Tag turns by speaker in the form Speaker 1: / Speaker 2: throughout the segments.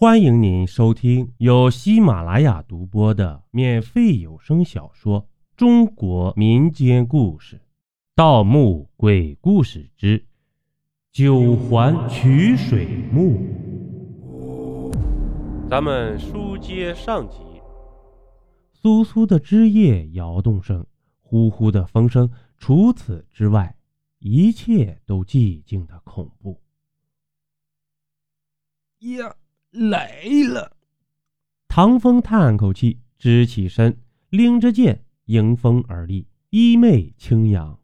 Speaker 1: 欢迎您收听由喜马拉雅独播的免费有声小说《中国民间故事·盗墓鬼故事之九环取水墓》。咱们书接上集，簌簌的枝叶摇动声，呼呼的风声，除此之外，一切都寂静的恐怖。
Speaker 2: 呀！来了！
Speaker 1: 唐风叹口气，直起身，拎着剑迎风而立，衣袂轻扬。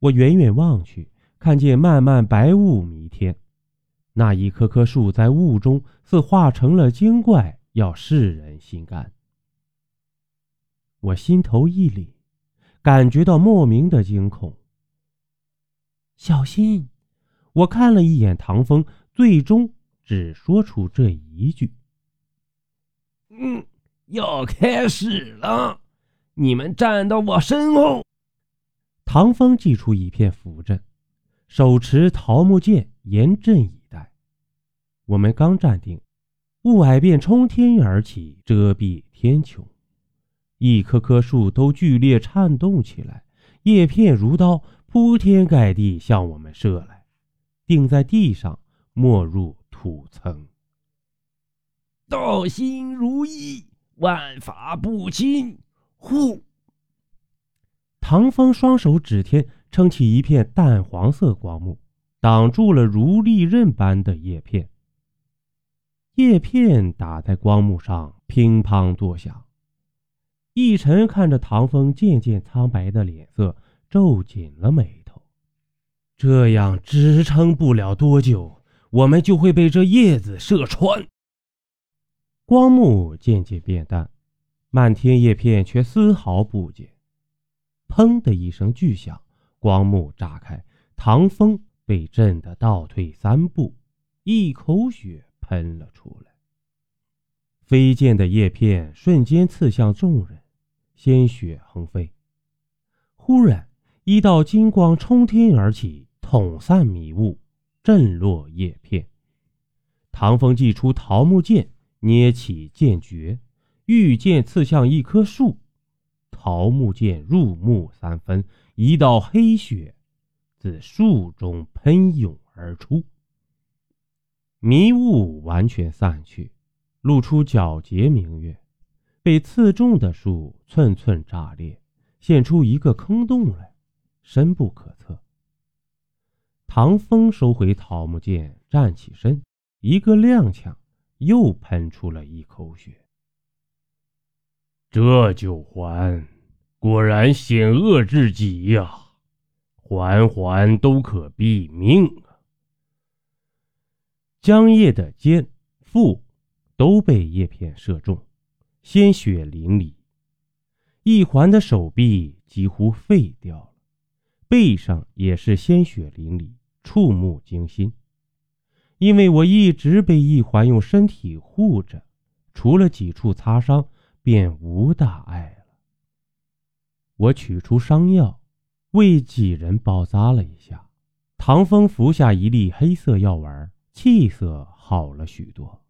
Speaker 1: 我远远望去，看见漫漫白雾弥天，那一棵棵树在雾中似化成了精怪，要噬人心肝。我心头一凛，感觉到莫名的惊恐。小心！我看了一眼唐风，最终。只说出这一句：“
Speaker 2: 嗯，要开始了，你们站到我身后。”
Speaker 1: 唐风祭出一片符阵，手持桃木剑，严阵以待。我们刚站定，雾霭便冲天而起，遮蔽天穹。一棵棵树都剧烈颤动起来，叶片如刀，铺天盖地向我们射来，钉在地上，没入。土层，
Speaker 2: 道心如一，万法不侵。呼！
Speaker 1: 唐风双手指天，撑起一片淡黄色光幕，挡住了如利刃般的叶片。叶片打在光幕上，乒乓作响。奕晨看着唐风渐渐苍白的脸色，皱紧了眉头。这样支撑不了多久。我们就会被这叶子射穿。光幕渐渐变淡，漫天叶片却丝毫不减。砰的一声巨响，光幕炸开，唐风被震得倒退三步，一口血喷了出来。飞溅的叶片瞬间刺向众人，鲜血横飞。忽然，一道金光冲天而起，捅散迷雾。震落叶片，唐风祭出桃木剑，捏起剑诀，御剑刺向一棵树，桃木剑入木三分，一道黑血自树中喷涌而出，迷雾完全散去，露出皎洁明月。被刺中的树寸寸炸裂，现出一个坑洞来，深不可测。唐风收回桃木剑，站起身，一个踉跄，又喷出了一口血。
Speaker 3: 这九环果然险恶至极呀，环环都可毙命啊！
Speaker 1: 江夜的肩、腹都被叶片射中，鲜血淋漓；一环的手臂几乎废掉了，背上也是鲜血淋漓。触目惊心，因为我一直被一环用身体护着，除了几处擦伤，便无大碍了。我取出伤药，为几人包扎了一下。唐风服下一粒黑色药丸，气色好了许多。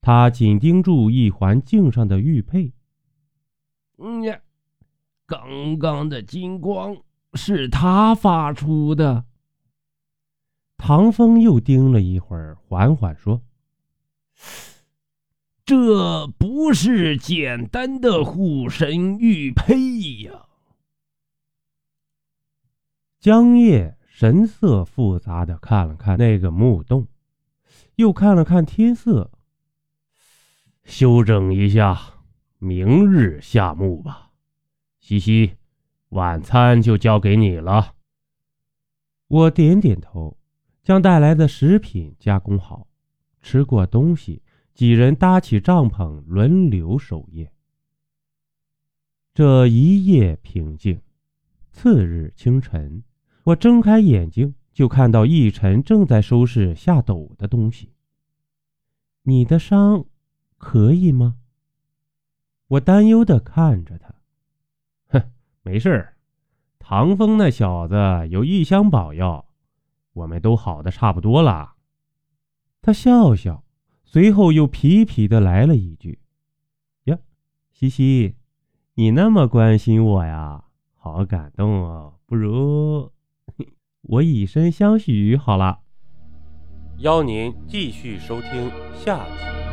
Speaker 1: 他紧盯住一环颈上的玉佩。
Speaker 2: 嗯呀，刚刚的金光是他发出的。
Speaker 1: 唐风又盯了一会儿，缓缓说：“
Speaker 2: 这不是简单的护身玉佩呀。”
Speaker 1: 江夜神色复杂的看了看那个墓洞，又看了看天色，
Speaker 3: 休整一下，明日下墓吧。西西，晚餐就交给你了。
Speaker 1: 我点点头。将带来的食品加工好，吃过东西，几人搭起帐篷，轮流守夜。这一夜平静。次日清晨，我睁开眼睛，就看到奕晨正在收拾下斗的东西。你的伤可以吗？我担忧的看着他。
Speaker 3: 哼，没事儿。唐风那小子有异香宝药。我们都好的差不多了，
Speaker 1: 他笑笑，随后又皮皮的来了一句：“呀，西西，你那么关心我呀，好感动哦。不如我以身相许好了。”邀您继续收听下集。